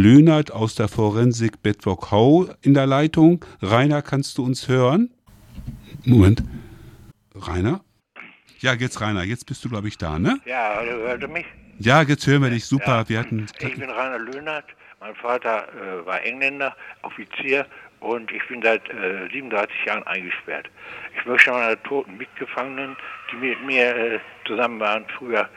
Löhnert aus der Forensik Bedrock-Hau in der Leitung. Rainer, kannst du uns hören? Moment. Rainer? Ja, jetzt Rainer, jetzt bist du, glaube ich, da, ne? Ja, hallo, hört ihr mich? Ja, jetzt hören wir dich super. Ja. Wir hatten. Ich bin Rainer Löhnert. Mein Vater äh, war Engländer, Offizier und ich bin seit äh, 37 Jahren eingesperrt. Ich möchte meiner toten Mitgefangenen, die mit mir äh, zusammen waren, früher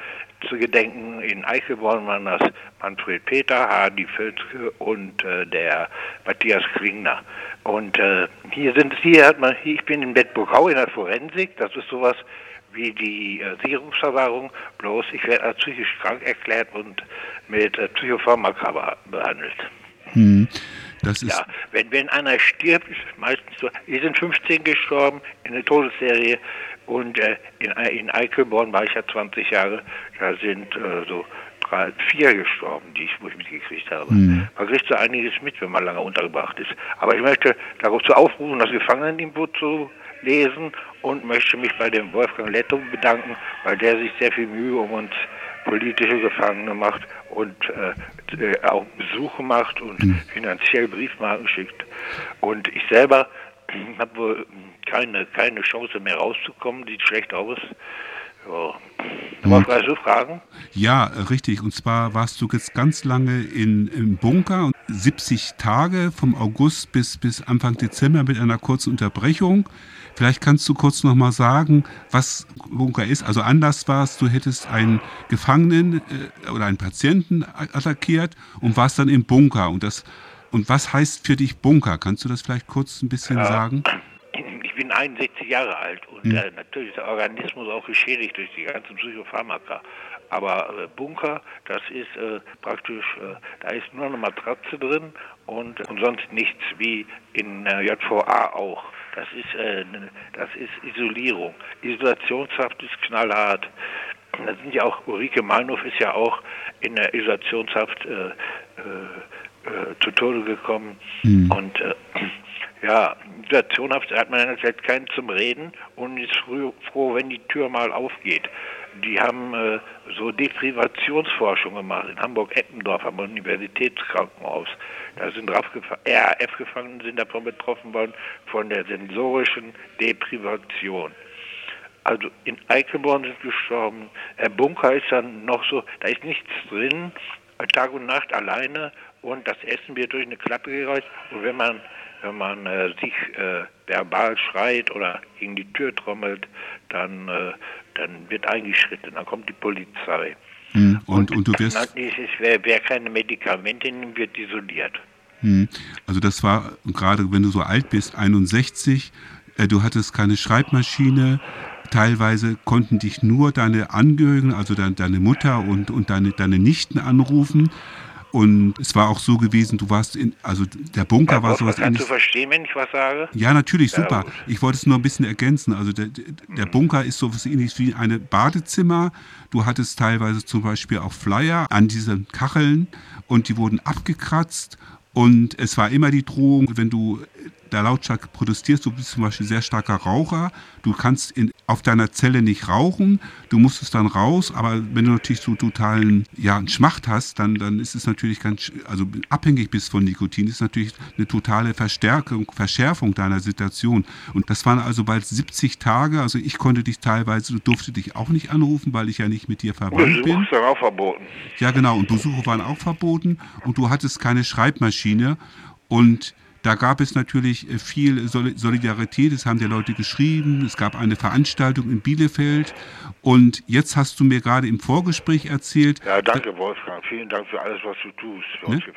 zu gedenken. In Eichelborn waren das Manfred Peter, Hardy Völzke und äh, der Matthias Klingner. Und äh, hier sind hier hat man, ich bin in Bedburgau in der Forensik. Das ist sowas wie die äh, Sicherungsverwahrung, bloß ich werde als psychisch krank erklärt und mit äh, Psychopharmaka be- behandelt. Hm, das ist. Ja, wenn, wenn einer stirbt, ist meistens so, wir sind 15 gestorben in der Todesserie und äh, in, in Eichelborn war ich ja 20 Jahre, da sind äh, so drei, vier gestorben, die ich, wo ich mitgekriegt habe. Hm. Man kriegt so einiges mit, wenn man lange untergebracht ist. Aber ich möchte dazu aufrufen, das Gefangeneninfo zu lesen und möchte mich bei dem Wolfgang Lettum bedanken, weil der sich sehr viel Mühe um uns politische Gefangene macht und äh, äh, auch Besuche macht und finanziell Briefmarken schickt. Und ich selber habe wohl keine, keine Chance mehr rauszukommen, sieht schlecht aus. Ja. Weißt du fragen? Ja, richtig. Und zwar warst du jetzt ganz lange in, im Bunker, 70 Tage vom August bis, bis Anfang Dezember mit einer kurzen Unterbrechung. Vielleicht kannst du kurz nochmal sagen, was Bunker ist. Also anders war es, du hättest einen Gefangenen äh, oder einen Patienten attackiert und warst dann im Bunker. Und, das, und was heißt für dich Bunker? Kannst du das vielleicht kurz ein bisschen Ja. sagen? Ich bin 61 Jahre alt und Hm. äh, natürlich ist der Organismus auch geschädigt durch die ganzen Psychopharmaka. Aber äh, Bunker, das ist äh, praktisch, äh, da ist nur eine Matratze drin und, und sonst nichts, wie in äh, JVA auch. Das ist, äh, ne- das ist Isolierung. Isolationshaft ist knallhart. Da sind ja auch, Ulrike Meinhof ist ja auch in der Isolationshaft äh, zu Tode gekommen. Und äh, ja, Situationhaft hat man einerseits keinen zum Reden und ist froh, wenn die Tür mal aufgeht. Die haben äh, so Deprivationsforschung gemacht in Hamburg-Eppendorf am Universitätskrankenhaus. Da sind RAF-Gefangene sind davon betroffen worden, von der sensorischen Deprivation. Also in Eichelborn sind gestorben. Der Bunker ist dann noch so, da ist nichts drin, Tag und Nacht alleine und das Essen wird durch eine Klappe gereicht. Und wenn man, wenn man äh, sich äh, verbal schreit oder gegen die Tür trommelt, dann, äh, dann wird eingeschritten, dann kommt die Polizei. Hm. Und, und du wirst. Ist, wer, wer keine Medikamente nimmt, wird isoliert. Hm. Also das war gerade, wenn du so alt bist, 61, äh, du hattest keine Schreibmaschine, teilweise konnten dich nur deine Angehörigen, also deine, deine Mutter und, und deine, deine Nichten anrufen. Und es war auch so gewesen, du warst in, also der Bunker war Was sowas kannst du ähnliches. verstehen, wenn ich was sage? Ja, natürlich, Ja, super. gut. Ich wollte es nur ein bisschen ergänzen. Also der, der Bunker ist so was ähnliches wie eine Badezimmer. Du hattest teilweise zum Beispiel auch Flyer an diesen Kacheln und die wurden abgekratzt. Und es war immer die Drohung, wenn du da lautstark protestierst, du bist zum Beispiel sehr starker Raucher, du kannst in, auf deiner Zelle nicht rauchen, du musstest dann raus, aber wenn du natürlich so totalen ja, einen Schmacht hast, dann, dann ist es natürlich ganz, also abhängig bist von Nikotin, ist natürlich eine totale Verstärkung, Verschärfung deiner Situation. Und das waren also bald 70 Tage, also ich konnte dich teilweise, du durfte dich auch nicht anrufen, weil ich ja nicht mit dir verwandt Besuch bin. ist dann auch verboten. Ja, genau. Und Besuche waren auch verboten und du hattest keine Schreibmaschine. Und da gab es natürlich äh, viel Soli- Solidarität. Es haben dir Leute geschrieben. Es gab eine Veranstaltung in Bielefeld. Und jetzt hast du mir gerade im Vorgespräch erzählt, Ja, danke, Wolfgang. Vielen Dank für alles, was du tust für Ne? Für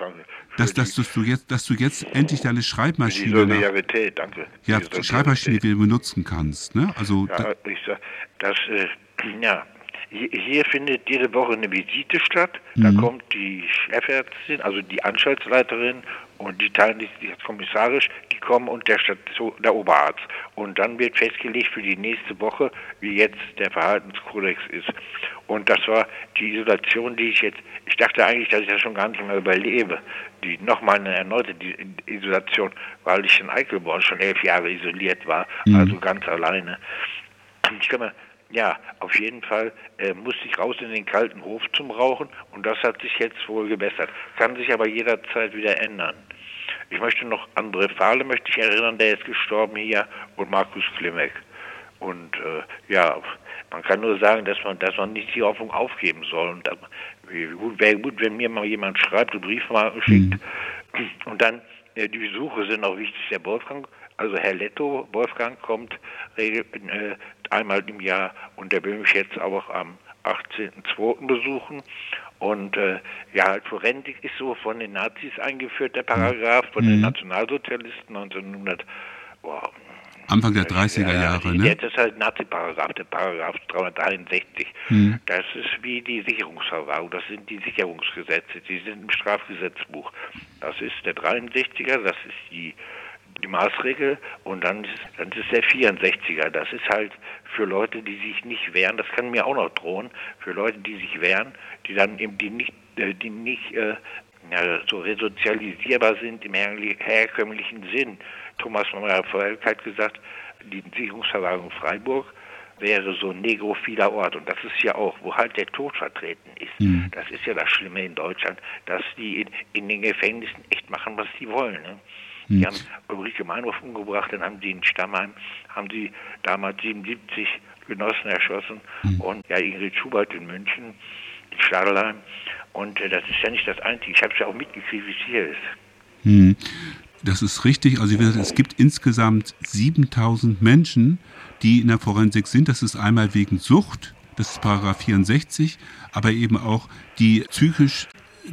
dass, die, dass, dass, du jetzt, dass du jetzt endlich deine die Schreibmaschine, nach, Solidarität, danke. ja, Die. Schreibmaschine wieder benutzen kannst. Ne? Also, da, Ja, ich sag, das, äh, ja, hier, findet jede Woche eine Visite statt. Da Mhm. kommt die Chefärztin, also die Anstaltsleiterin und die teilen sich jetzt kommissarisch, die kommen und der, Station, der Oberarzt. Und dann wird festgelegt für die nächste Woche, wie jetzt der Verhaltenskodex ist. Und das war die Isolation, die ich jetzt, ich dachte eigentlich, dass ich das schon gar nicht mehr überlebe. Die nochmal eine erneute Isolation, weil ich in Eichelborn schon elf Jahre isoliert war, also ganz alleine. Ich kann mir, ja, auf jeden Fall äh, musste ich raus in den kalten Hof zum Rauchen und das hat sich jetzt wohl gebessert. Kann sich aber jederzeit wieder ändern. Ich möchte noch André Fahle möchte ich erinnern, der ist gestorben hier und Markus Klimek. Und äh, ja, man kann nur sagen, dass man, dass man nicht die Hoffnung aufgeben soll. Und wäre gut, wenn mir mal jemand schreibt und Briefmarken schickt. Mhm. Und dann äh, die Besuche sind auch wichtig. Der Wolfgang, also Herr Letto, Wolfgang kommt regel, äh, einmal im Jahr und der will mich jetzt auch am 18.02. besuchen. Und äh, ja, Forensik ist so von den Nazis eingeführt, der Paragraph, von mhm. den Nationalsozialisten 1900. Boah, Anfang der 30er Jahre, ne? Das ist halt Nazi-Paragraph, der Paragraph 363. Hm. Das ist wie die Sicherungsverwahrung, das sind die Sicherungsgesetze, die sind im Strafgesetzbuch. Das ist der 63er, das ist die die Maßregel und dann ist, dann ist der 64er. Das ist halt für Leute, die sich nicht wehren, das kann mir auch noch drohen, für Leute, die sich wehren, die dann eben die nicht, äh, die nicht äh, ja, so resozialisierbar sind im herkömmlichen Sinn. Thomas Meyer-Volk hat gesagt, die Sicherungsverwahrung Freiburg wäre so ein negrophiler Ort. Und das ist ja auch, wo halt der Tod vertreten ist. Mhm. Das ist ja das Schlimme in Deutschland, dass die in, in den Gefängnissen echt machen, was sie wollen. Ne? Mhm. Die haben Ulrike Meinhof umgebracht, dann haben sie in Stammheim, haben sie damals 77 Genossen erschossen mhm. und ja, Ingrid Schubert in München, in Stadelheim. Und äh, das ist ja nicht das Einzige. Ich habe es ja auch mitgekriegt, wie es hier ist. Mhm. Das ist richtig. Also es gibt insgesamt 7000 Menschen, die in der Forensik sind. Das ist einmal wegen Sucht, das ist Paragraph 64, aber eben auch die psychisch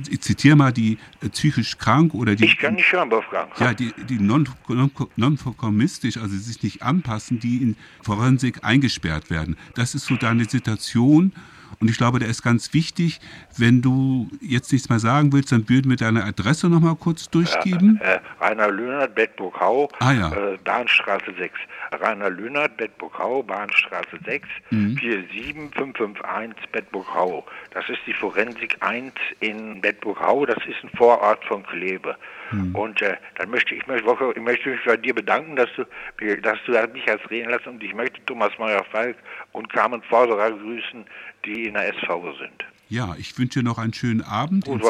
ich zitiere mal die äh, psychisch krank oder die. Ich kann nicht hören, Wolfgang. Ja, die, die nonkonformistisch, non, also sich nicht anpassen, die in Forensik eingesperrt werden. Das ist so deine Situation. Und ich glaube, der ist ganz wichtig. Wenn du jetzt nichts mehr sagen willst, dann würden wir deine Adresse noch mal kurz durchgeben. Ja, äh, Rainer Löhnert, Bedburg-Hau, ah, ja. äh, Bahnstraße 6. Rainer Löhnert, Bedburg-Hau, Bahnstraße 6, mhm. 47551 Bedburg-Hau. Das ist die Forensik 1 in Bedburg-Hau. Das ist ein Vorort von Kleve. Mhm. Und äh, dann möchte ich, möchte, ich möchte mich bei dir bedanken, dass du, dass du mich als reden lässt. Und ich möchte Thomas Meyer-Falk und Carmen Forderer grüßen, die in der SV sind. Ja, ich wünsche dir noch einen schönen Abend. Gut,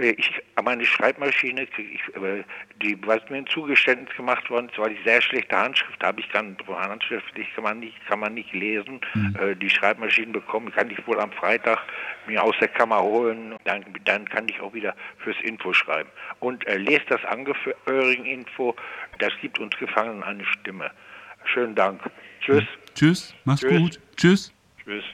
äh, ich, meine Schreibmaschine, ich, äh, die, was mir ein Zugeständnis gemacht worden ist, weil ich sehr schlechte Handschrift habe. Ich kann handschriftlich kann man nicht, kann man nicht lesen. Mhm. Die Schreibmaschinen bekommen kann ich wohl am Freitag mir aus der Kammer holen. Dann, dann kann ich auch wieder fürs Info schreiben. Und äh, lest das Angehörigen-Info. Das gibt uns Gefangenen eine Stimme. Schönen Dank. Tschüss. Tschüss. Mach's Tschüss. gut. Tschüss. Tschüss.